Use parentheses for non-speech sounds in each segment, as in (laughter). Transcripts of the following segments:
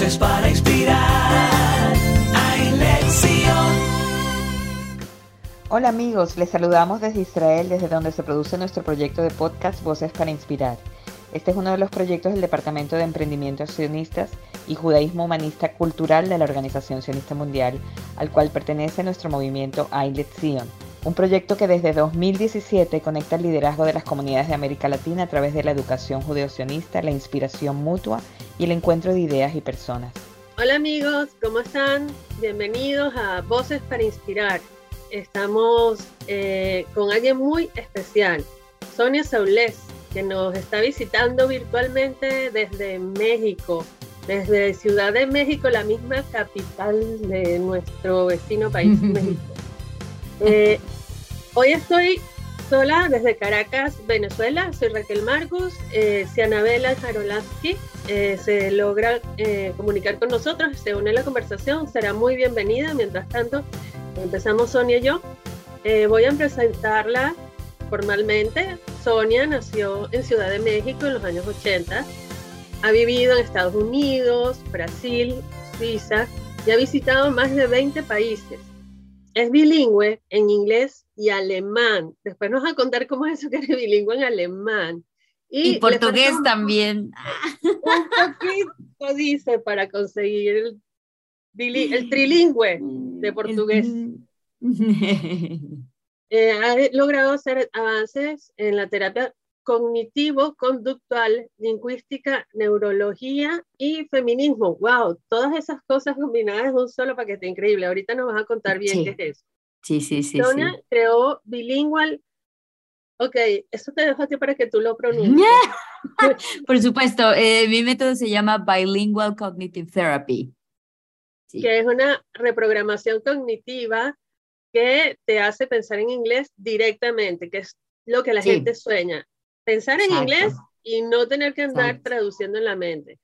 Voces para inspirar. Hola amigos, les saludamos desde Israel, desde donde se produce nuestro proyecto de podcast Voces para Inspirar. Este es uno de los proyectos del Departamento de Emprendimiento Sionistas y Judaísmo Humanista Cultural de la Organización Sionista Mundial, al cual pertenece nuestro movimiento Ailet Zion. Un proyecto que desde 2017 conecta el liderazgo de las comunidades de América Latina a través de la educación judeo-sionista, la inspiración mutua y el encuentro de ideas y personas. Hola amigos, ¿cómo están? Bienvenidos a Voces para Inspirar. Estamos eh, con alguien muy especial, Sonia Saulés, que nos está visitando virtualmente desde México, desde Ciudad de México, la misma capital de nuestro vecino país, (laughs) México. Eh, hoy estoy sola desde Caracas, Venezuela. Soy Raquel Marcos. Eh, si Anabela Jarolaski eh, se logra eh, comunicar con nosotros, se une la conversación, será muy bienvenida. Mientras tanto, empezamos Sonia y yo. voy a presentarla formalmente. Sonia nació en Ciudad de México en los años 80. Ha vivido en Estados Unidos, Brasil, Suiza y ha visitado más de 20 países es bilingüe en inglés y alemán. Después nos va a contar cómo es eso que es bilingüe en alemán. Y, portugués también. Un poquito dice para conseguir el, el trilingüe de portugués. Eh, ha logrado hacer avances en la terapia cognitivo, conductual, lingüística, neurología y feminismo. ¡Wow! Todas esas cosas combinadas en un solo paquete increíble. Ahorita nos vas a contar bien qué es eso. Sí, sí, sí. Sonia creó bilingual. Ok, eso te dejo a ti para que tú lo pronuncies. (laughs) Por supuesto, eh, mi método se llama Bilingual Cognitive Therapy. Que es una reprogramación cognitiva que te hace pensar en inglés directamente, que es lo que la gente sueña pensar en inglés y no tener que andar traduciendo en la mente.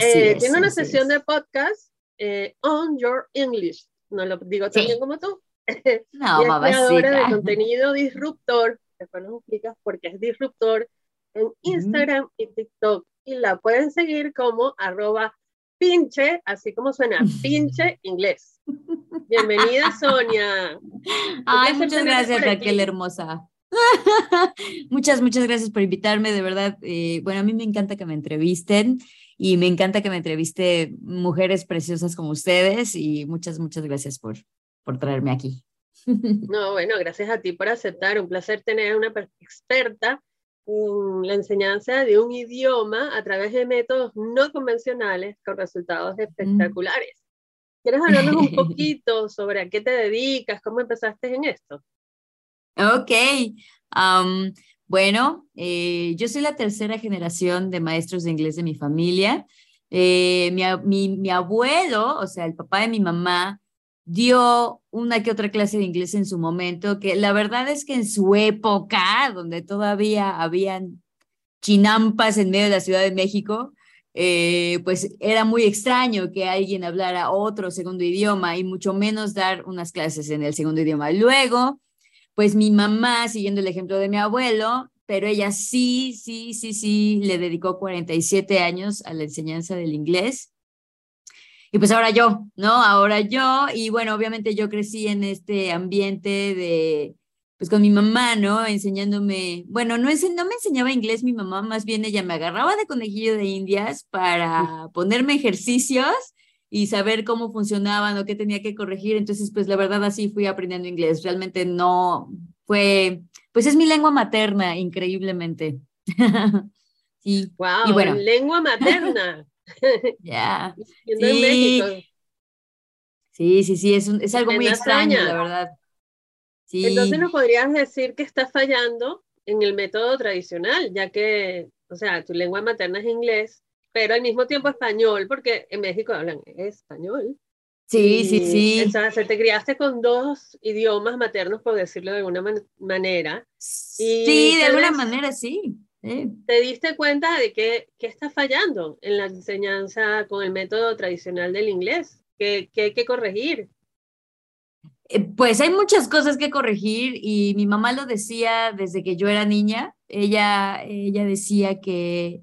Eh, tiene una sesión de podcast eh, on your English. No lo digo tan bien como tú. (laughs) No, (laughs) y es creadora de (laughs) contenido disruptor. Después nos explicas por qué es disruptor en Instagram y TikTok. Y la pueden seguir como arroba pinche, así como suena, pinche inglés. Bienvenida, Sonia. Ay, muchas gracias, Raquel, hermosa. (laughs) muchas, muchas gracias por invitarme, de verdad. Eh, bueno, a mí me encanta que me entrevisten y me encanta que me entreviste mujeres preciosas como ustedes y muchas, muchas gracias por, por traerme aquí. (laughs) No, bueno, gracias a ti por aceptar. Un placer tener una experta en la enseñanza de un idioma a través de métodos no convencionales con resultados espectaculares. ¿Quieres hablarnos un (laughs) poquito sobre a qué te dedicas? ¿Cómo empezaste en esto? Ok. bueno, eh, yo soy la tercera generación de maestros de inglés de mi familia. Eh, mi, mi, abuelo, o sea, el papá de mi mamá, dio una que otra clase de inglés en su momento, que la verdad es que en su época, donde todavía habían chinampas en medio de la Ciudad de México, eh, pues era muy extraño que alguien hablara otro segundo idioma y mucho menos dar unas clases en el segundo idioma. Luego, pues mi mamá, siguiendo el ejemplo de mi abuelo, pero ella sí, sí, sí, sí, le dedicó 47 años a la enseñanza del inglés. Y pues ahora yo, ¿no? Ahora yo, y bueno, obviamente yo crecí en este ambiente de, pues con mi mamá, ¿no? Enseñándome, bueno, no, no me enseñaba inglés mi mamá, más bien ella me agarraba de conejillo de indias para ponerme ejercicios y saber cómo funcionaban o qué tenía que corregir. Entonces, pues la verdad así fui aprendiendo inglés. Realmente no fue, pues es mi lengua materna, increíblemente. (laughs) sí. Wow, y bueno. lengua materna. (laughs) Ya. (laughs) sí. sí, sí, sí, es, es algo muy extraño, la verdad. Sí. Entonces nos podrías decir que estás fallando en el método tradicional, ya que, o sea, tu lengua materna es inglés, pero al mismo tiempo español, porque en México hablan español. Sí, sí, sí. O sea, te criaste con dos idiomas maternos, por decirlo de alguna manera. sí, de alguna manera, sí. ¿Te diste cuenta de que, que está fallando en la enseñanza con el método tradicional del inglés? ¿Qué, qué hay que corregir? Eh, pues hay muchas cosas que corregir y mi mamá lo decía desde que yo era niña. Ella, ella decía que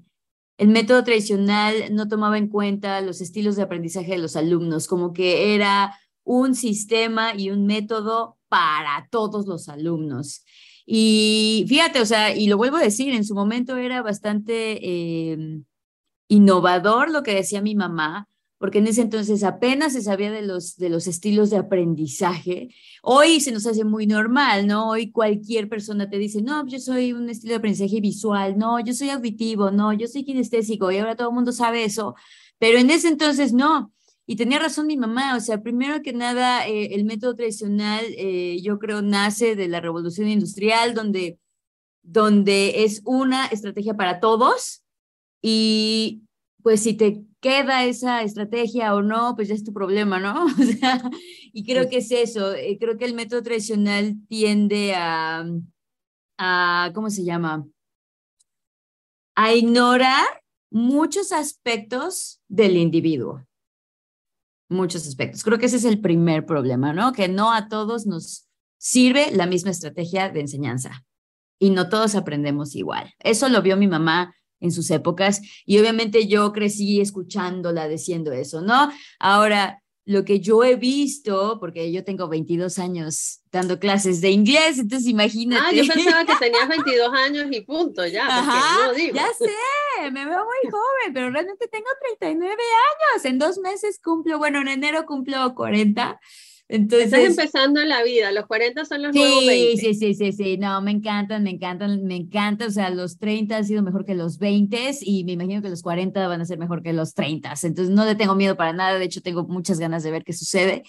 el método tradicional no tomaba en cuenta los estilos de aprendizaje de los alumnos, como que era un sistema y un método para todos los alumnos. Y fíjate, o sea, y lo vuelvo a decir, en su momento era bastante eh, innovador lo que decía mi mamá, porque en ese entonces apenas se sabía de los, de los estilos de aprendizaje. Hoy se nos hace muy normal, ¿no? Hoy cualquier persona te dice, no, yo soy un estilo de aprendizaje visual, no, yo soy auditivo, no, yo soy kinestésico, y ahora todo el mundo sabe eso, pero en ese entonces no. Y tenía razón mi mamá, o sea, primero que nada, eh, el método tradicional, eh, yo creo, nace de la revolución industrial, donde, donde es una estrategia para todos y pues si te queda esa estrategia o no, pues ya es tu problema, ¿no? (laughs) O sea, y creo que es eso, eh, creo que el método tradicional tiende a, a, ¿cómo se llama? A ignorar muchos aspectos del individuo. Muchos aspectos. Creo que ese es el primer problema, ¿no? Que no a todos nos sirve la misma estrategia de enseñanza y no todos aprendemos igual. Eso lo vio mi mamá en sus épocas y obviamente yo crecí escuchándola diciendo eso, ¿no? Ahora, lo que yo he visto, porque yo tengo 22 años dando clases de inglés, entonces imagínate. Ah, yo pensaba que (laughs) tenías 22 años y punto, ya. Ajá, no digo. Ya sé, me veo muy joven, pero realmente tengo 39 años. En dos meses cumplo, bueno, en enero cumplo 40. Entonces, Estás empezando en la vida, los 40 son los nuevos 20. Sí, sí, sí, sí, no, me encantan, me encantan, me encantan, o sea, los 30 han sido mejor que los 20 y me imagino que los 40 van a ser mejor que los 30, entonces no le tengo miedo para nada, de hecho tengo muchas ganas de ver qué sucede,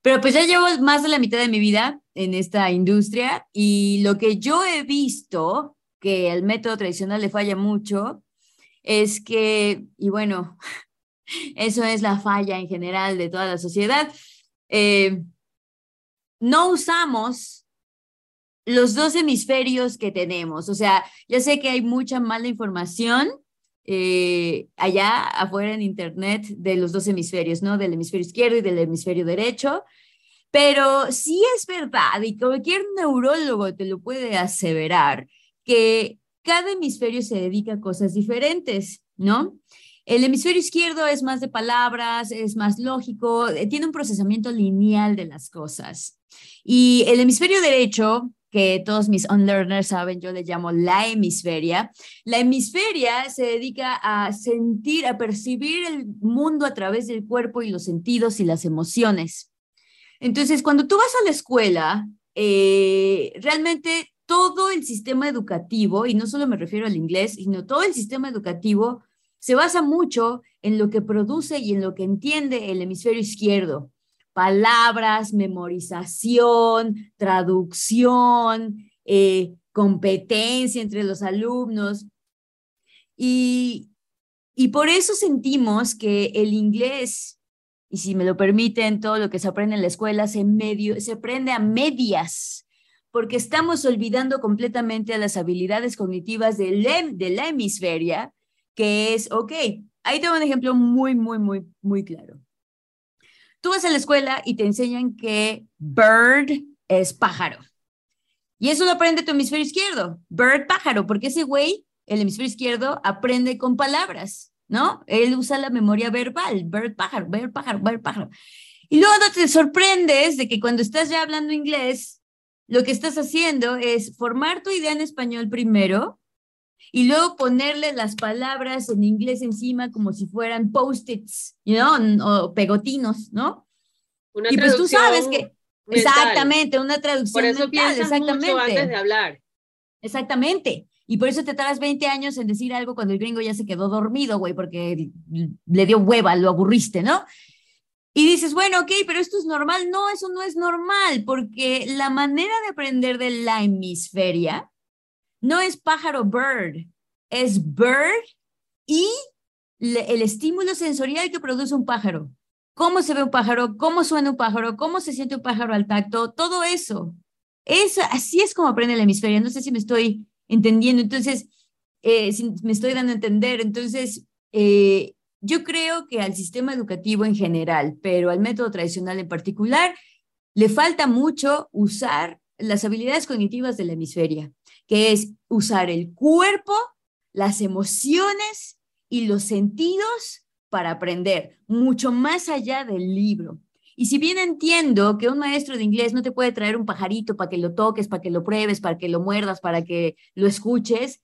pero pues ya llevo más de la mitad de mi vida en esta industria y lo que yo he visto, que el método tradicional le falla mucho, es que, y bueno, (laughs) eso es la falla en general de toda la sociedad, eh, no usamos los dos hemisferios que tenemos. O sea, ya sé que hay mucha mala información eh, allá afuera en Internet de los dos hemisferios, ¿no? Del hemisferio izquierdo y del hemisferio derecho. Pero sí es verdad, y cualquier neurólogo te lo puede aseverar, que cada hemisferio se dedica a cosas diferentes, ¿no? El hemisferio izquierdo es más de palabras, es más lógico, eh, tiene un procesamiento lineal de las cosas. Y el hemisferio derecho, que todos mis unlearners saben, yo le llamo la hemisferia. La hemisferia se dedica a sentir, a percibir el mundo a través del cuerpo y los sentidos y las emociones. Entonces, cuando tú vas a la escuela, eh, realmente todo el sistema educativo, y no solo me refiero al inglés, sino todo el sistema educativo se basa mucho en lo que produce y en lo que entiende el hemisferio izquierdo. Palabras, memorización, traducción, eh, competencia entre los alumnos. Y, y por eso sentimos que el inglés, y si me lo permiten, todo lo que se aprende en la escuela se, medio, se aprende a medias, porque estamos olvidando completamente las habilidades cognitivas de, de la hemisferia que es, ok, ahí tengo un ejemplo muy, muy, muy, muy claro. Tú vas a la escuela y te enseñan que bird es pájaro. Y eso lo aprende tu hemisferio izquierdo, bird pájaro, porque ese güey, el hemisferio izquierdo, aprende con palabras, ¿no? Él usa la memoria verbal, bird pájaro, bird pájaro, bird pájaro. Y luego te sorprendes de que cuando estás ya hablando inglés, lo que estás haciendo es formar tu idea en español primero y luego ponerle las palabras en inglés encima como si fueran post-its, ¿no? O pegotinos, ¿no? Una y pues tú sabes que mental. exactamente, una traducción Por eso mental, exactamente. mucho antes de hablar. Exactamente. Y por eso te tardas 20 años en decir algo cuando el gringo ya se quedó dormido, güey, porque le dio hueva, lo aburriste, ¿no? Y dices, bueno, ok, pero esto es normal. No, eso no es normal, porque la manera de aprender de la hemisferia no es pájaro bird, es bird y el estímulo sensorial que produce un pájaro. Cómo se ve un pájaro, cómo suena un pájaro, cómo se siente un pájaro al tacto, todo eso. Es, así es como aprende la hemisferia. No sé si me estoy entendiendo. Entonces, eh, si me estoy dando a entender. Entonces, eh, yo creo que al sistema educativo en general, pero al método tradicional en particular, le falta mucho usar las habilidades cognitivas de la hemisferia, que es usar el cuerpo, las emociones y los sentidos para aprender, mucho más allá del libro. Y si bien entiendo que un maestro de inglés no te puede traer un pajarito para que lo toques, para que lo pruebes, para que lo muerdas, para que lo escuches,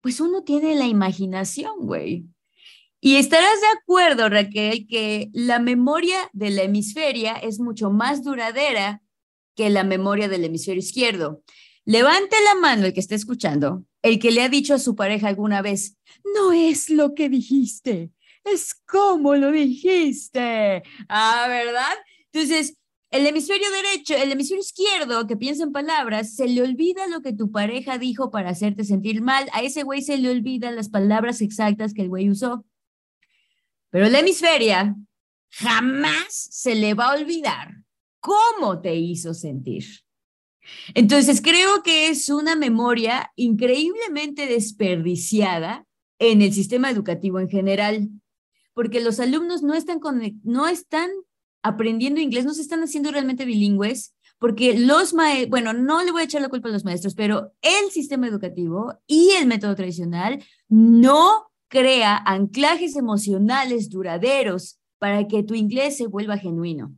pues uno tiene la imaginación, güey. Y estarás de acuerdo, Raquel, que la memoria de la hemisferia es mucho más duradera que la memoria del hemisferio izquierdo. Levante la mano el que esté escuchando, el que le ha dicho a su pareja alguna vez, no es lo que dijiste, es como lo dijiste. Ah, ¿verdad? Entonces, el hemisferio derecho, el hemisferio izquierdo que piensa en palabras, se le olvida lo que tu pareja dijo para hacerte sentir mal. A ese güey se le olvidan las palabras exactas que el güey usó. Pero la hemisferia jamás se le va a olvidar cómo te hizo sentir. Entonces, creo que es una memoria increíblemente desperdiciada en el sistema educativo en general, porque los alumnos no están, no están aprendiendo inglés, no se están haciendo realmente bilingües, porque los maestros, bueno, no le voy a echar la culpa a los maestros, pero el sistema educativo y el método tradicional no crea anclajes emocionales duraderos para que tu inglés se vuelva genuino.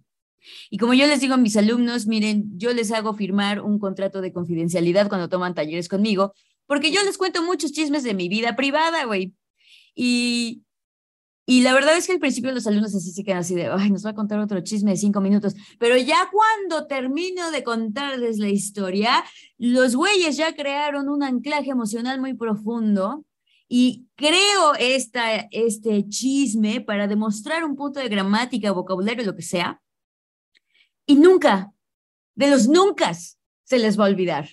Y como yo les digo a mis alumnos, miren, yo les hago firmar un contrato de confidencialidad cuando toman talleres conmigo, porque yo les cuento muchos chismes de mi vida privada, güey. Y, y la verdad es que al principio los alumnos así se quedan así de, ay, nos va a contar otro chisme de cinco minutos. Pero ya cuando termino de contarles la historia, los güeyes ya crearon un anclaje emocional muy profundo y creo esta, este chisme para demostrar un punto de gramática, vocabulario, lo que sea. Y nunca, de los nunca, se les va a olvidar.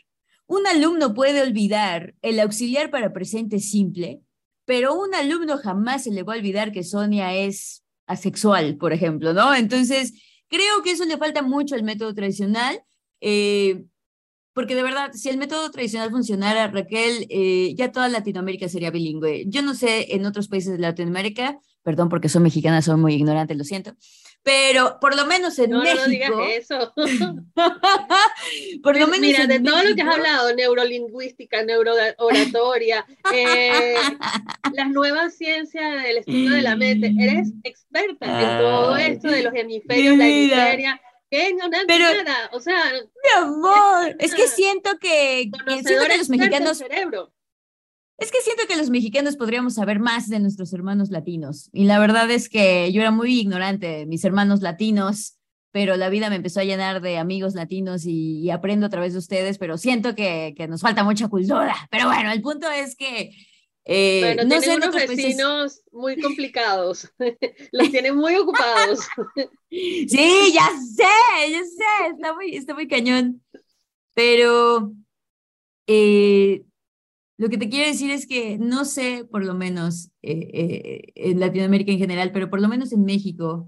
Un alumno puede olvidar el auxiliar para presente simple, pero un alumno jamás se le va a olvidar que Sonia es asexual, por ejemplo, ¿no? Entonces, creo que eso le falta mucho al método tradicional. Eh, porque de verdad, si el método tradicional funcionara, Raquel, eh, ya toda Latinoamérica sería bilingüe. Yo no sé en otros países de Latinoamérica, perdón porque soy mexicana, soy muy ignorante, lo siento, pero por lo menos en no, México. No, digas eso. (laughs) por lo menos. Mira, en de todo lo que has hablado, neurolingüística, neurooratoria, (laughs) eh, las nuevas ciencias del estudio de la mente, eres experta en todo esto de los hemisferios, la hemisferia. ¿Qué? No, nada, Pero- nada. O sea, Mi amor, es que siento que, siento que los mexicanos cerebro. Es que siento que los mexicanos podríamos saber más de nuestros hermanos latinos. Y la verdad es que yo era muy ignorante de mis hermanos latinos, pero la vida me empezó a llenar de amigos latinos y, y aprendo a través de ustedes, pero siento que, que nos falta mucha cultura. Pero bueno, el punto es que eh, Pero no tienen unos países- vecinos muy complicados. (laughs) Los tienen muy ocupados. (laughs) Sí, ya sé, ya sé, está muy, está muy cañón. Pero eh, lo que te quiero decir es que no sé, por lo menos eh, eh, en Latinoamérica en general, pero por lo menos en México,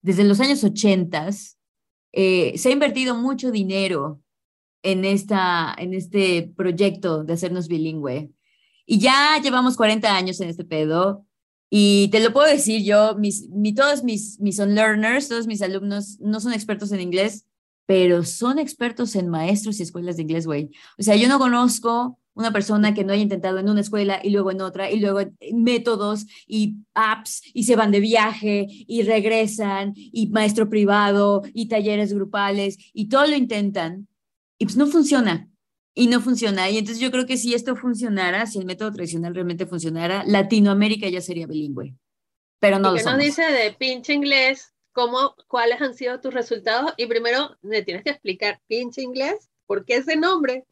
desde los años 80 se ha invertido mucho dinero en, esta, en este proyecto de hacernos bilingüe. Y ya llevamos 40 años en este pedo. Y te lo puedo decir yo, mis, mi, todos mis, mis unlearners, todos mis alumnos no son expertos en inglés, pero son expertos en maestros y escuelas de inglés, güey. O sea, yo no conozco una persona que no haya intentado en una escuela y luego en otra, y luego métodos y apps, y se van de viaje y regresan, y maestro privado, y talleres grupales, y todo lo intentan, y pues no funciona. Y no funciona. Y entonces yo creo que si esto funcionara, si el método tradicional realmente funcionara, Latinoamérica ya sería bilingüe. Pero no ¿Y lo nos somos. dice de pinche inglés? ¿Cómo, ¿Cuáles han sido tus resultados? Y primero me tienes que explicar, pinche inglés, ¿por qué ese nombre?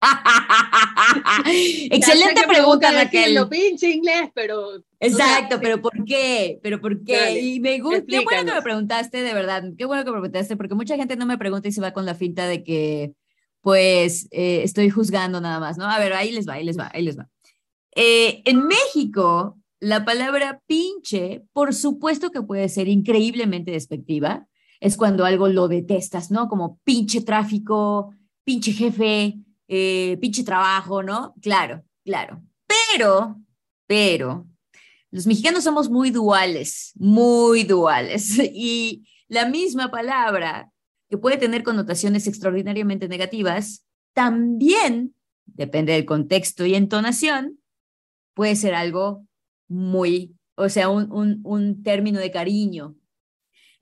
(laughs) Excelente pregunta, Raquel. decirlo, pinche inglés, pero Exacto, pero ¿por qué? ¿Pero por qué? Dale, y me gusta, qué bueno que me preguntaste, de verdad, qué bueno que me preguntaste, porque mucha gente no me pregunta y se va con la finta de que, pues, eh, estoy juzgando nada más, ¿no? A ver, ahí les va, ahí les va, ahí les va. Eh, en México, la palabra pinche, por supuesto que puede ser increíblemente despectiva, es cuando algo lo detestas, ¿no? Como pinche tráfico, pinche jefe, eh, pinche trabajo, ¿no? Claro, claro. Pero, pero, los mexicanos somos muy duales, muy duales. (laughs) Y la misma palabra, que puede tener connotaciones extraordinariamente negativas, también, depende del contexto y entonación, puede ser algo muy, o sea, un, un, un término de cariño.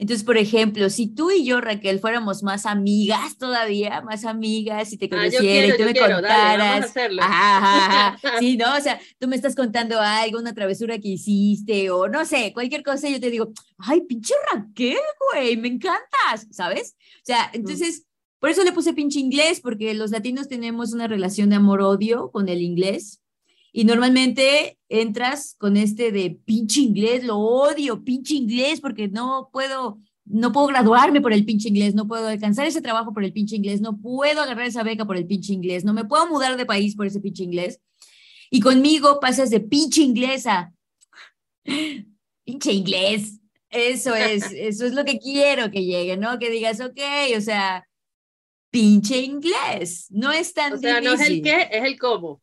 Entonces, por ejemplo, si tú y yo, Raquel, fuéramos más amigas todavía, más amigas, si te Ah, conociera quiero, y tú me quiero, dale, vamos a contaras. hacerlo. Ajá, ajá. (laughs) Sí, no, o sea, tú me estás contando algo, una travesura que hiciste, o no sé, cualquier cosa, yo te digo, ay, pinche Raquel, güey, me encantas, ¿sabes? O sea, entonces, por eso le puse pinche inglés, porque los latinos tenemos una relación de amor-odio con el inglés. Y normalmente entras con este de pinche inglés, lo odio, pinche inglés, porque no puedo, no puedo graduarme por el pinche inglés, no puedo alcanzar ese trabajo por el pinche inglés, no puedo agarrar esa beca por el pinche inglés, no me puedo mudar de país por ese pinche inglés. Y conmigo pasas de pinche inglés a (laughs) pinche inglés. Eso es, (laughs) eso es lo que quiero que llegue, ¿no? Que digas, ok, o sea, pinche inglés. No es tan O sea, no es el difícil. qué, es el cómo.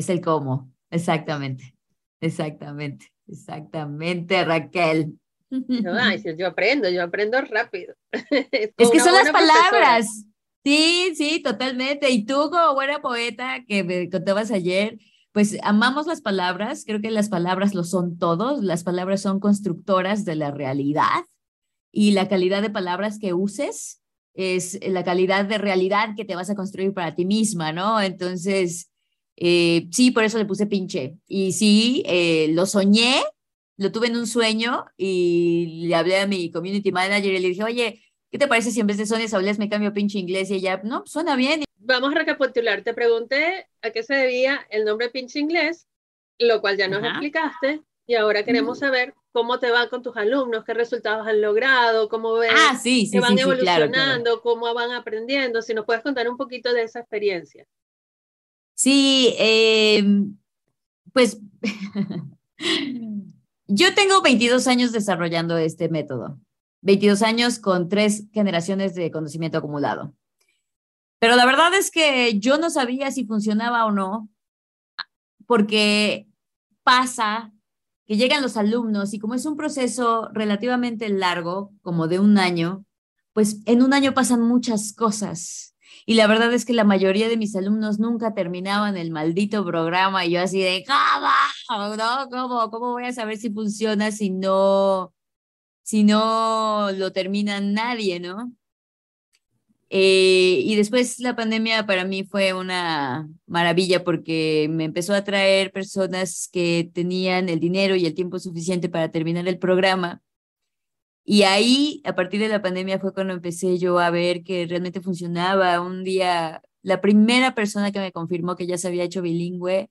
Es el cómo, exactamente, exactamente, exactamente, Raquel. No, ay, yo aprendo, yo aprendo rápido. (laughs) Es Con que son las buena profesora. palabras. Sí, sí, totalmente. Y tú como buena poeta que me contabas ayer, pues amamos las palabras. Creo que las palabras lo son todos. Las palabras son constructoras de la realidad y la calidad de palabras que uses es la calidad de realidad que te vas a construir para ti misma, ¿no? Entonces, eh, sí, por eso le puse pinche. Y sí, eh, lo soñé, lo tuve en un sueño y le hablé a mi community manager y le dije, oye, ¿qué te parece si en vez de Sonia Sables me cambio pinche inglés? Y ella, no, suena bien. Vamos a recapitular. Te pregunté a qué se debía el nombre pinche inglés, lo cual ya nos Ajá. explicaste. Y ahora queremos Mm. saber cómo te va con tus alumnos, qué resultados han logrado, cómo ven Ah, sí, sí, que van sí, sí, claro, claro. evolucionando, cómo van aprendiendo. Si nos puedes contar un poquito de esa experiencia. Sí, eh, pues (laughs) yo tengo 22 años desarrollando este método, 22 años con tres generaciones de conocimiento acumulado. Pero la verdad es que yo no sabía si funcionaba o no, porque pasa que llegan los alumnos y como es un proceso relativamente largo, como de un año, pues en un año pasan muchas cosas. Y la verdad es que la mayoría de mis alumnos nunca terminaban el maldito programa y yo así de, ¿cómo? ¿Cómo, cómo voy a saber si funciona si no, si no lo termina nadie, ¿no? Eh, y después la pandemia para mí fue una maravilla porque me empezó a traer personas que tenían el dinero y el tiempo suficiente para terminar el programa. Y ahí, a partir de la pandemia, fue cuando empecé yo a ver que realmente funcionaba. Un día, la primera persona que me confirmó que ya se había hecho bilingüe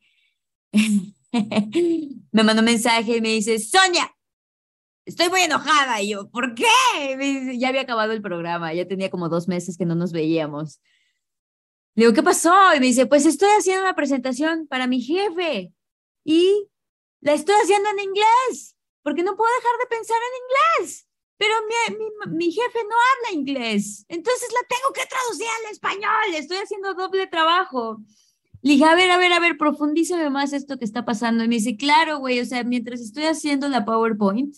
(laughs) me mandó un mensaje y me dice, Sonia, estoy muy enojada. Y yo, ¿por qué? Me dice, ya había acabado el programa, ya tenía como dos meses que no nos veíamos. Le digo, ¿qué pasó? Y me dice, pues estoy haciendo una presentación para mi jefe y la estoy haciendo en inglés, porque no puedo dejar de pensar en inglés. Pero mi, mi, mi jefe no habla inglés, entonces la tengo que traducir al español, estoy haciendo doble trabajo. Le dije, a ver, a ver, a ver, profundízame más esto que está pasando. Y me dice, claro, güey, o sea, mientras estoy haciendo la PowerPoint,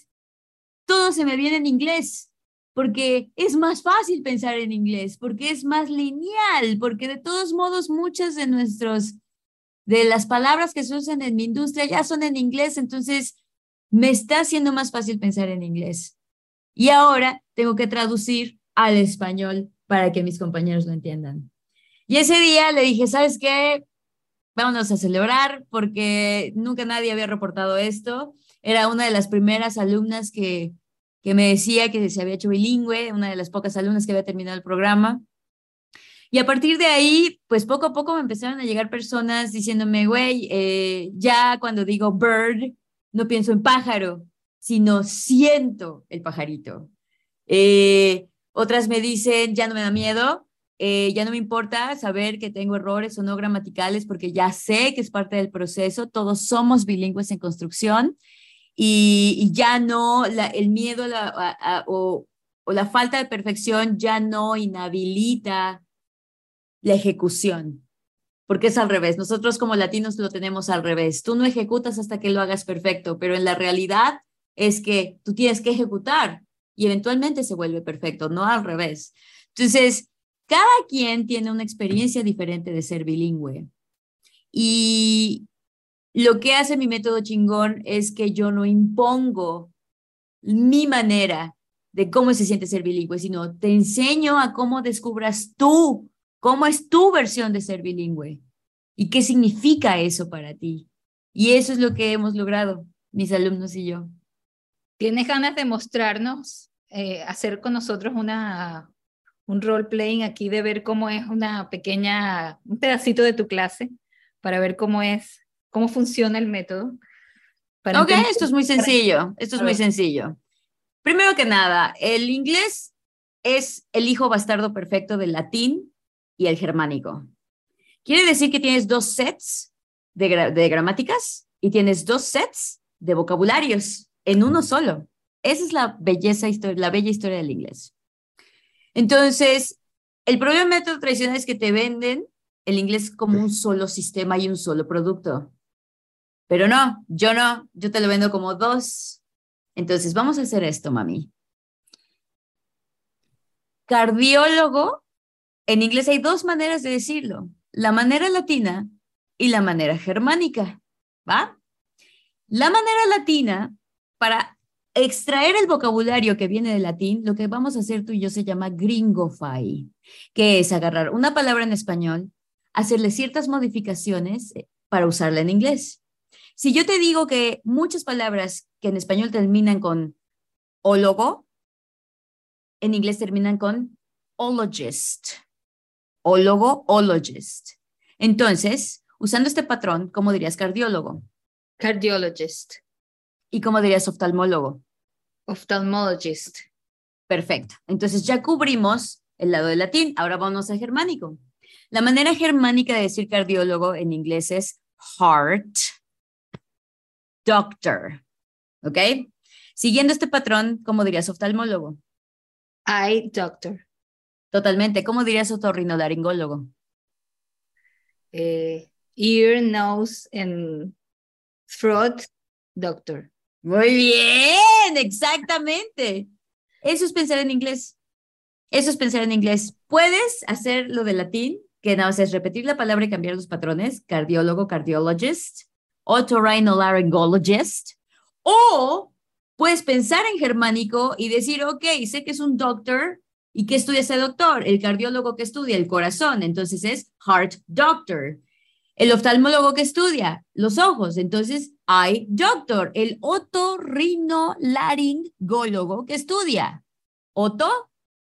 todo se me viene en inglés, porque es más fácil pensar en inglés, porque es más lineal, porque de todos modos muchas de nuestros, de las palabras que se usan en mi industria ya son en inglés, entonces me está haciendo más fácil pensar en inglés. Y ahora tengo que traducir al español para que mis compañeros lo entiendan. Y ese día le dije, ¿sabes qué? Vámonos a celebrar porque nunca nadie había reportado esto. Era una de las primeras alumnas que, que me decía que se había hecho bilingüe, una de las pocas alumnas que había terminado el programa. Y a partir de ahí, pues poco a poco me empezaron a llegar personas diciéndome, güey, eh, ya cuando digo bird, no pienso en pájaro, sino siento el pajarito. Eh, otras me dicen, ya no me da miedo, eh, ya no me importa saber que tengo errores o no gramaticales porque ya sé que es parte del proceso, todos somos bilingües en construcción y, ya no, el miedo o la falta de perfección ya no inhabilita la ejecución porque es al revés. Nosotros como latinos lo tenemos al revés. Tú no ejecutas hasta que lo hagas perfecto, pero en la realidad es que tú tienes que ejecutar y eventualmente se vuelve perfecto, no al revés. Entonces, cada quien tiene una experiencia diferente de ser bilingüe. Y lo que hace mi método chingón es que yo no impongo mi manera de cómo se siente ser bilingüe, sino te enseño a cómo descubras tú, cómo es tu versión de ser bilingüe y qué significa eso para ti. Y eso es lo que hemos logrado, mis alumnos y yo. ¿Tienes ganas de mostrarnos, eh, hacer con nosotros una, un role playing aquí de ver cómo es una pequeña, un pedacito de tu clase para ver cómo es, cómo funciona el método? Para ok, entender- esto es muy sencillo, esto es muy sencillo. Primero que nada, el inglés es el hijo bastardo perfecto del latín y el germánico. Quiere decir que tienes dos sets de, gra- de gramáticas y tienes dos sets de vocabularios en uno solo. Esa es la belleza, la bella historia del inglés. Entonces, el problema del método tradicional es que te venden el inglés como un solo sistema y un solo producto. Pero no, yo no, yo te lo vendo como dos. Entonces, vamos a hacer esto, mami. Cardiólogo, en inglés hay dos maneras de decirlo, la manera latina y la manera germánica, ¿va? La manera latina, para extraer el vocabulario que viene del latín, lo que vamos a hacer tú y yo se llama gringofy, que es agarrar una palabra en español, hacerle ciertas modificaciones eh, para usarla en inglés. Si yo te digo que muchas palabras que en español terminan con ólogo, en inglés terminan con ologist. Ólogo, ologist. Entonces, usando este patrón, ¿cómo dirías cardiólogo? Cardiologist, ¿Y cómo dirías oftalmólogo? ophthalmologist, Perfecto. Entonces ya cubrimos el lado del latín. Ahora vamos al germánico. La manera germánica de decir cardiólogo en inglés es heart doctor. ¿Ok? Siguiendo este patrón, ¿cómo dirías oftalmólogo? eye doctor, Totalmente. ¿Cómo dirías otorrinolaringólogo? eh, ear, nose and throat doctor. Muy bien, exactamente. Eso es pensar en inglés. Eso es pensar en inglés. Puedes hacer lo de latín, que nada más es repetir la palabra y cambiar los patrones, cardiólogo, cardiologist, otorhinolaryngologist, o puedes pensar en germánico y decir, ok, sé que es un doctor, ¿y qué estudia ese doctor? El cardiólogo que estudia el corazón, entonces es heart doctor. El oftalmólogo que estudia los ojos, entonces eye doctor. El otorrinolaringólogo que estudia oto,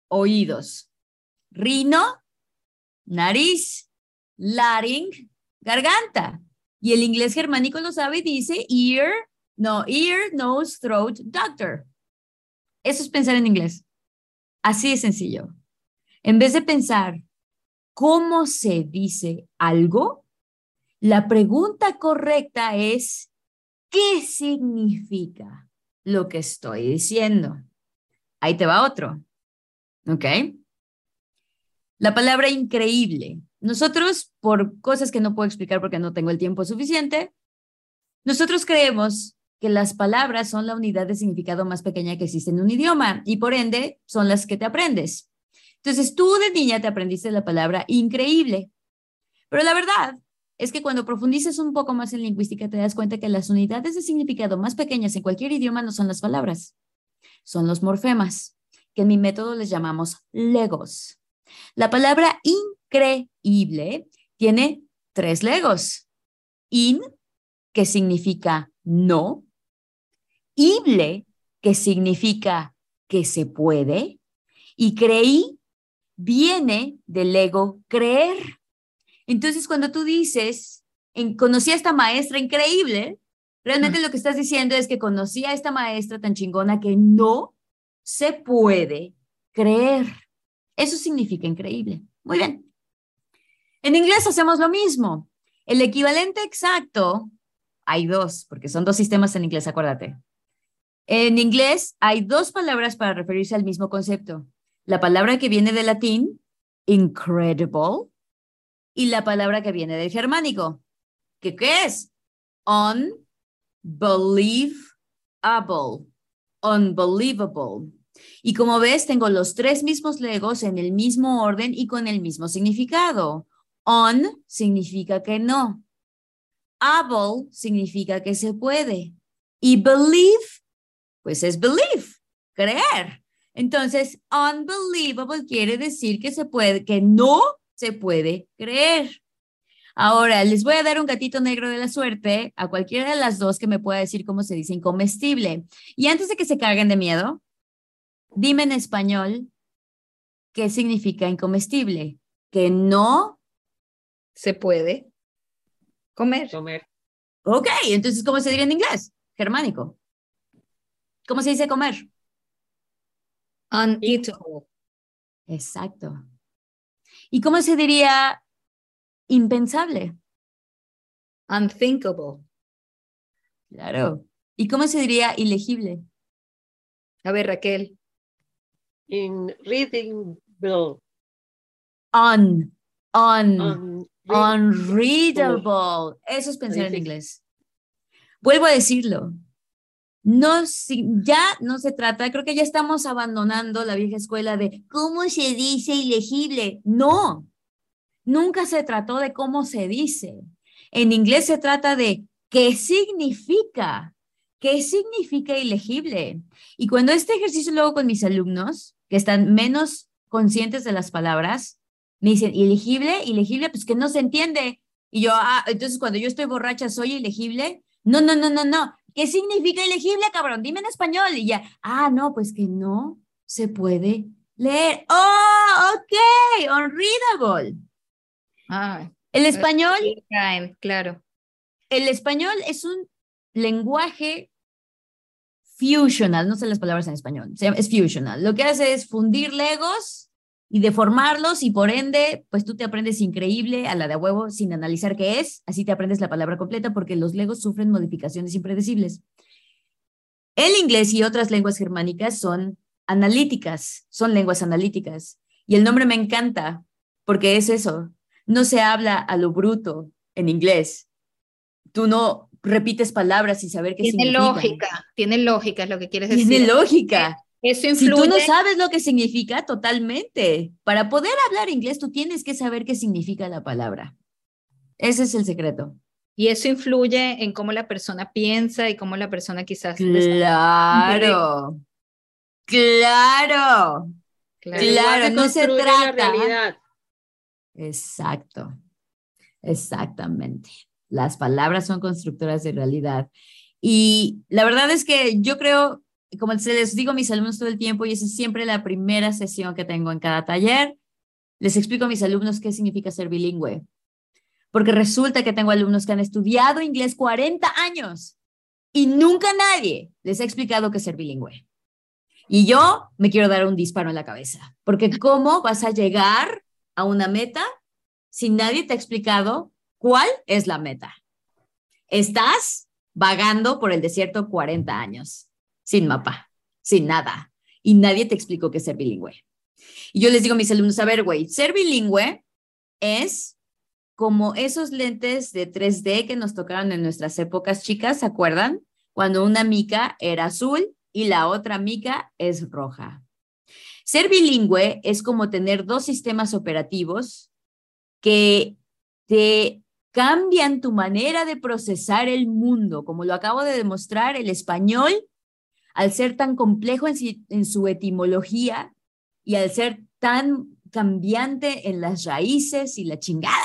oídos. Rino, nariz. Laring, garganta. Y el inglés germánico lo sabe y dice ear, no, ear, nose, throat, doctor. Eso es pensar en inglés. Así de sencillo. En vez de pensar cómo se dice algo, la pregunta correcta es, ¿qué significa lo que estoy diciendo? Ahí te va otro. ¿Ok? La palabra increíble. Nosotros, por cosas que no puedo explicar porque no tengo el tiempo suficiente, nosotros creemos que las palabras son la unidad de significado más pequeña que existe en un idioma y por ende son las que te aprendes. Entonces tú de niña te aprendiste la palabra increíble, pero la verdad es que cuando profundizas un poco más en lingüística te das cuenta que las unidades de significado más pequeñas en cualquier idioma no son las palabras, son los morfemas, que en mi método les llamamos legos. La palabra increíble tiene tres legos. In, que significa no. Ible, que significa que se puede. Y creí viene del lego creer. Entonces, cuando tú dices, en, conocí a esta maestra increíble, realmente lo que estás diciendo es que conocí a esta maestra tan chingona que no se puede creer. Eso significa increíble. Muy bien. En inglés hacemos lo mismo. El equivalente exacto, hay dos, porque son dos sistemas en inglés, acuérdate. En inglés hay dos palabras para referirse al mismo concepto. La palabra que viene del latín, incredible, y la palabra que viene del germánico, qué es? Unbelievable. Unbelievable. Y como ves, tengo los tres mismos legos en el mismo orden y con el mismo significado. On significa que no. able significa que se puede. Y believe, pues es believe, creer. Entonces, unbelievable quiere decir que se puede, que no se puede creer. Ahora, les voy a dar un gatito negro de la suerte a cualquiera de las dos que me pueda decir cómo se dice incomestible. Y antes de que se caguen de miedo, dime en español qué significa incomestible. Que no Se puede comer. Comer. Ok, entonces, ¿cómo se diría en inglés? Germánico. ¿Cómo se dice comer? Uneatable. Exacto. ¿Y cómo se diría impensable? Unthinkable. Claro. ¿Y cómo se diría ilegible? A ver, Raquel. In reading bill. Un, un, Un- unreadable. Eso es pensar en inglés. Vuelvo a decirlo. No, si- ya no se trata, creo que ya estamos abandonando la vieja escuela de cómo se dice ilegible. No, nunca se trató de cómo se dice. En inglés se trata de qué significa, qué significa ilegible. Y cuando este ejercicio lo hago con mis alumnos, que están menos conscientes de las palabras, me dicen, ¿ilegible? ¿Ilegible? Pues que no se entiende. Y yo, ah, entonces cuando yo estoy borracha, ¿soy ilegible? No, no, no, no, no. ¿Qué significa ilegible, cabrón? Dime en español. Y ya, ah, no, pues que no se puede leer. Oh, ok, unreadable. Ah, El español, sí caen, claro. el español es un lenguaje fusional, no sé las palabras en español, es fusional. Lo que hace es fundir legos y deformarlos y por ende, pues tú te aprendes increíble a la de huevo sin analizar qué es, así te aprendes la palabra completa porque los legos sufren modificaciones impredecibles. El inglés y otras lenguas germánicas son analíticas, son lenguas analíticas. Y el nombre me encanta porque es eso, no se habla a lo bruto en inglés. Tú no repites palabras sin saber qué Tiene significan. lógica, tiene lógica, es lo que quieres decir. Tiene lógica. Eso Si influye. tú no sabes lo que significa, totalmente. Para poder hablar inglés, tú tienes que saber qué significa la palabra. Ese es el secreto. Y eso influye en cómo la persona piensa y cómo la persona quizás... Claro. Claro. Claro. No se la trata. realidad. Exacto. Exactamente. Las palabras son constructoras de realidad. Y la verdad es que yo creo, como se les digo a mis alumnos todo el tiempo, y esa es siempre la primera sesión que tengo en cada taller, les explico a mis alumnos qué significa ser bilingüe. Porque resulta que tengo alumnos que han estudiado inglés 40 años y nunca nadie les ha explicado qué es ser bilingüe. Y yo me quiero dar un disparo en la cabeza, porque ¿cómo vas a llegar a una meta si nadie te ha explicado cuál es la meta? Estás vagando por el desierto 40 años, sin mapa, sin nada, y nadie te explicó qué es ser bilingüe. Y yo les digo a mis alumnos, a ver, güey, ser bilingüe es como esos lentes de 3D que nos tocaron en nuestras épocas chicas, ¿se acuerdan? Cuando una mica era azul y la otra mica es roja. Ser bilingüe es como tener dos sistemas operativos que te cambian tu manera de procesar el mundo. Como lo acabo de demostrar, el español, al ser tan complejo en, su etimología y al ser tan cambiante en las raíces y la chingada,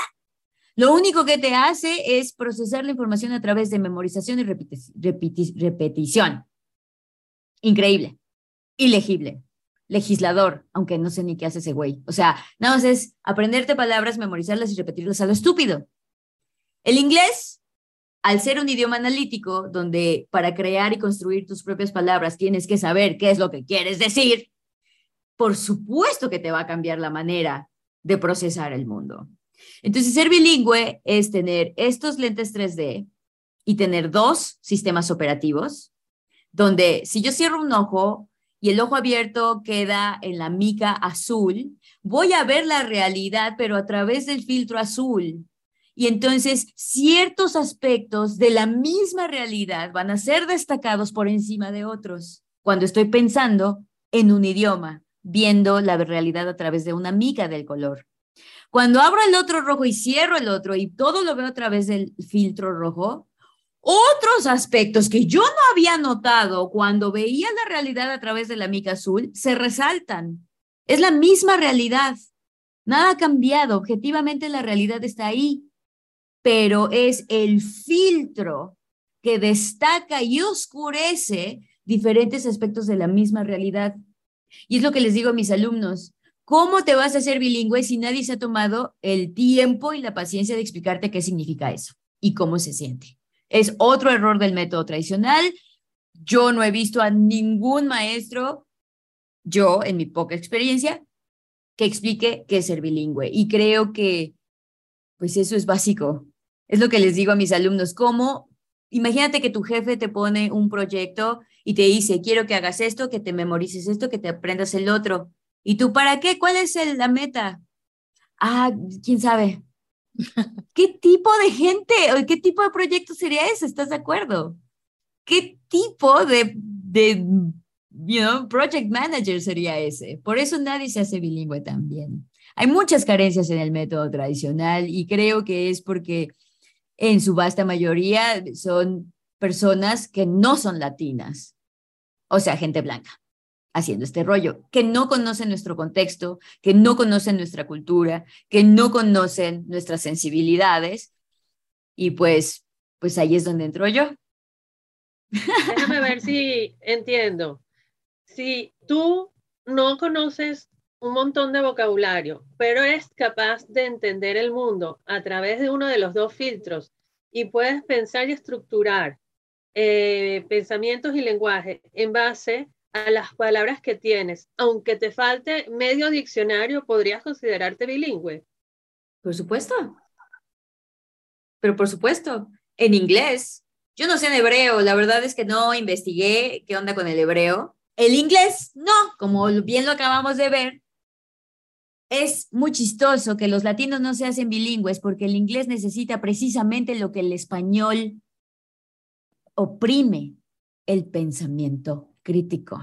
lo único que te hace es procesar la información a través de memorización y repeti- repeti- repetición. Increíble. Ilegible. Legislador, aunque no sé ni qué hace ese güey. O sea, nada más es aprenderte palabras, memorizarlas y repetirlas a lo estúpido. El inglés, al ser un idioma analítico, donde para crear y construir tus propias palabras tienes que saber qué es lo que quieres decir, por supuesto que te va a cambiar la manera de procesar el mundo. Entonces, ser bilingüe es tener estos lentes 3D y tener dos sistemas operativos, donde si yo cierro un ojo y el ojo abierto queda en la mica azul, voy a ver la realidad, pero a través del filtro azul. Y entonces ciertos aspectos de la misma realidad van a ser destacados por encima de otros cuando estoy pensando en un idioma, viendo la realidad a través de una mica del color. Cuando abro el otro rojo y cierro el otro y todo lo veo a través del filtro rojo, otros aspectos que yo no había notado cuando veía la realidad a través de la mica azul se resaltan. Es la misma realidad. Nada ha cambiado. Objetivamente la realidad está ahí, pero es el filtro que destaca y oscurece diferentes aspectos de la misma realidad. Y es lo que les digo a mis alumnos. ¿Cómo te vas a hacer bilingüe si nadie se ha tomado el tiempo y la paciencia de explicarte qué significa eso y cómo se siente? Es otro error del método tradicional. Yo no he visto a ningún maestro, yo en mi poca experiencia, que explique qué es ser bilingüe. Y creo que, pues eso es básico. Es lo que les digo a mis alumnos, ¿cómo? Imagínate que tu jefe te pone un proyecto y te dice, quiero que hagas esto, que te memorices esto, que te aprendas el otro. ¿Y tú para qué? ¿Cuál es la meta? Ah, quién sabe. (laughs) ¿Qué tipo de gente o qué tipo de proyecto sería ese? ¿Estás de acuerdo? ¿Qué tipo de, de you know, project manager sería ese? Por eso nadie se hace bilingüe también. Hay muchas carencias en el método tradicional y creo que es porque en su vasta mayoría son personas que no son latinas, o sea, gente blanca haciendo este rollo, que no conocen nuestro contexto, que no conocen nuestra cultura, que no conocen nuestras sensibilidades. Y pues, pues ahí es donde entro yo. Déjame ver si entiendo. Si tú no conoces un montón de vocabulario, pero eres capaz de entender el mundo a través de uno de los dos filtros y puedes pensar y estructurar eh, pensamientos y lenguaje en base a las palabras que tienes, aunque te falte medio diccionario, podrías considerarte bilingüe. Por supuesto. Pero por supuesto, en inglés. Yo no sé en hebreo, la verdad es que no investigué qué onda con el hebreo. El inglés, no, como bien lo acabamos de ver, es muy chistoso que los latinos no se hacen bilingües porque el inglés necesita precisamente lo que el español oprime, el pensamiento crítico.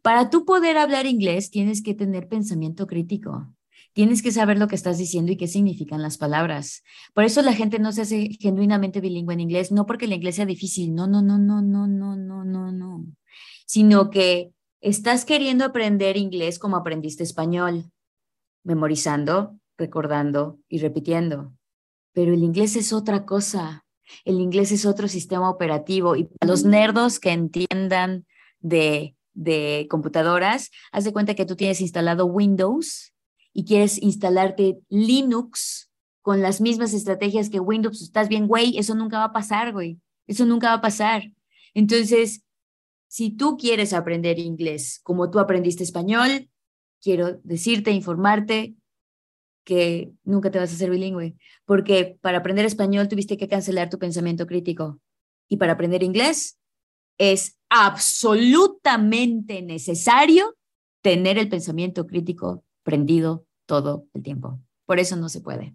Para tú poder hablar inglés tienes que tener pensamiento crítico. Tienes que saber lo que estás diciendo y qué significan las palabras. Por eso la gente no se hace genuinamente bilingüe en inglés, no porque el inglés sea difícil, no, no, no, no, no, no, no, no, no, sino que estás queriendo aprender inglés como aprendiste español, memorizando, recordando y repitiendo. Pero el inglés es otra cosa. El inglés es otro sistema operativo y para los nerdos que entiendan de, de computadoras, haz de cuenta que tú tienes instalado Windows y quieres instalarte Linux con las mismas estrategias que Windows, estás bien, güey, eso nunca va a pasar, güey, eso nunca va a pasar. Entonces, si tú quieres aprender inglés como tú aprendiste español, quiero decirte, informarte que nunca te vas a hacer bilingüe, porque para aprender español tuviste que cancelar tu pensamiento crítico y para aprender inglés es absolutamente necesario tener el pensamiento crítico prendido todo el tiempo. Por eso no se puede.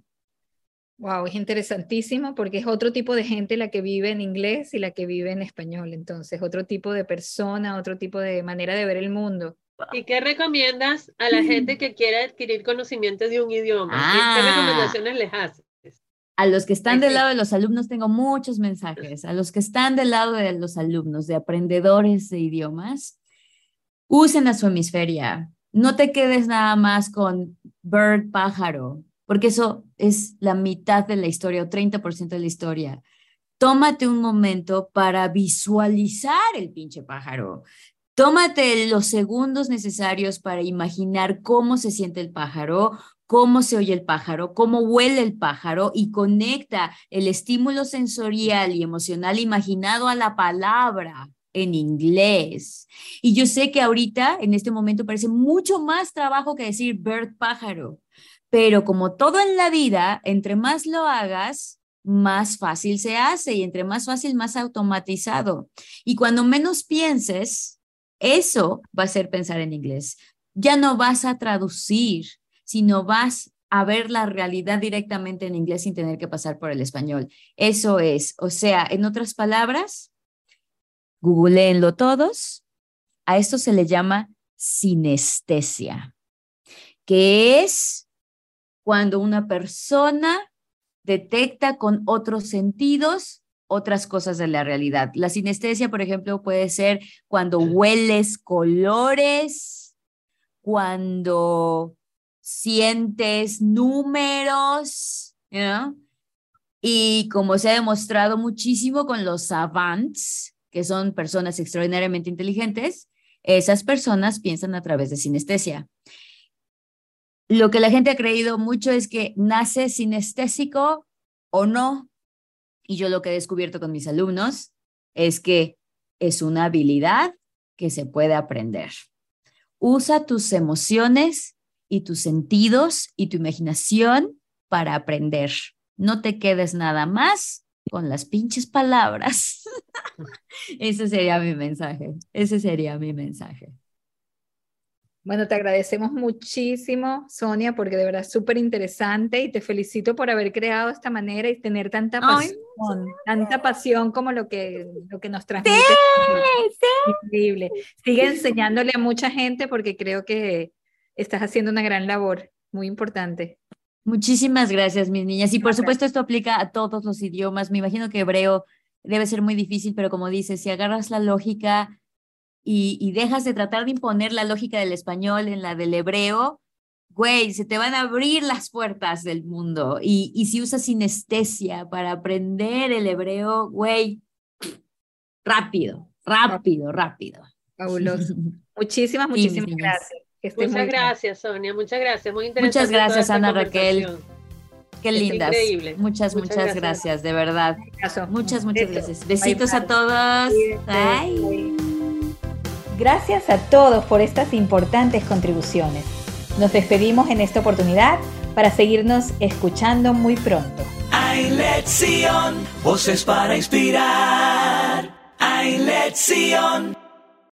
Wow, es interesantísimo porque es otro tipo de gente la que vive en inglés y la que vive en español. Entonces, otro tipo de persona, otro tipo de manera de ver el mundo. ¿Y qué recomiendas a la gente que quiere adquirir conocimiento de un idioma? ¿Qué Ah. recomendaciones les haces? A los que están del Sí. lado de los alumnos tengo muchos mensajes. A los que están del lado de los alumnos, de aprendedores de idiomas, usen a su hemisferia. No te quedes nada más con bird, pájaro, porque eso es la mitad de la historia o 30% de la historia. Tómate un momento para visualizar el pinche pájaro. Tómate los segundos necesarios para imaginar cómo se siente el pájaro, cómo se oye el pájaro, cómo huele el pájaro y conecta el estímulo sensorial y emocional imaginado a la palabra en inglés. Y yo sé que ahorita, en este momento, parece mucho más trabajo que decir bird pájaro, pero como todo en la vida, entre más lo hagas, más fácil se hace y entre más fácil, más automatizado. Y cuando menos pienses, eso va a ser pensar en inglés. Ya no vas a traducir, sino vas a ver la realidad directamente en inglés sin tener que pasar por el español. Eso es, o sea, en otras palabras, googleenlo todos. A esto se le llama sinestesia, que es cuando una persona detecta con otros sentidos otras cosas de la realidad. La sinestesia, por ejemplo, puede ser cuando hueles colores, cuando sientes números, y como se ha demostrado muchísimo con los savants, que son personas extraordinariamente inteligentes, esas personas piensan a través de sinestesia. Lo que la gente ha creído mucho es que nace sinestésico o no. Y yo lo que he descubierto con mis alumnos es que es una habilidad que se puede aprender. Usa tus emociones y tus sentidos y tu imaginación para aprender. No te quedes nada más con las pinches palabras. (laughs) Ese sería mi mensaje. Ese sería mi mensaje. Bueno, te agradecemos muchísimo, Sonia, porque de verdad es súper interesante y te felicito por haber creado esta manera y tener tanta pasión, tanta pasión como lo que, lo que nos transmite. Increíble. Sigue enseñándole a mucha gente porque creo que estás haciendo una gran labor, muy importante. Muchísimas gracias, mis niñas. Y por supuesto esto aplica a todos los idiomas. Me imagino que hebreo debe ser muy difícil, pero como dices, si agarras la lógica y, dejas de tratar de imponer la lógica del español en la del hebreo, güey, se te van a abrir las puertas del mundo. Y, y si usas sinestesia para aprender el hebreo, güey, rápido, rápido, rápido. Fabuloso. (laughs) Muchísimas, muchísimas gracias. muchas gracias, Sonia. Muchas gracias. Muy interesante. Muchas gracias, Ana Raquel. Qué lindas. Increíble. Muchas, muchas, gracias. de verdad. Muchas, muchas gracias. Besitos a todos. Bye. Gracias a todos por estas importantes contribuciones. Nos despedimos en esta oportunidad para seguirnos escuchando muy pronto. Voces para inspirar.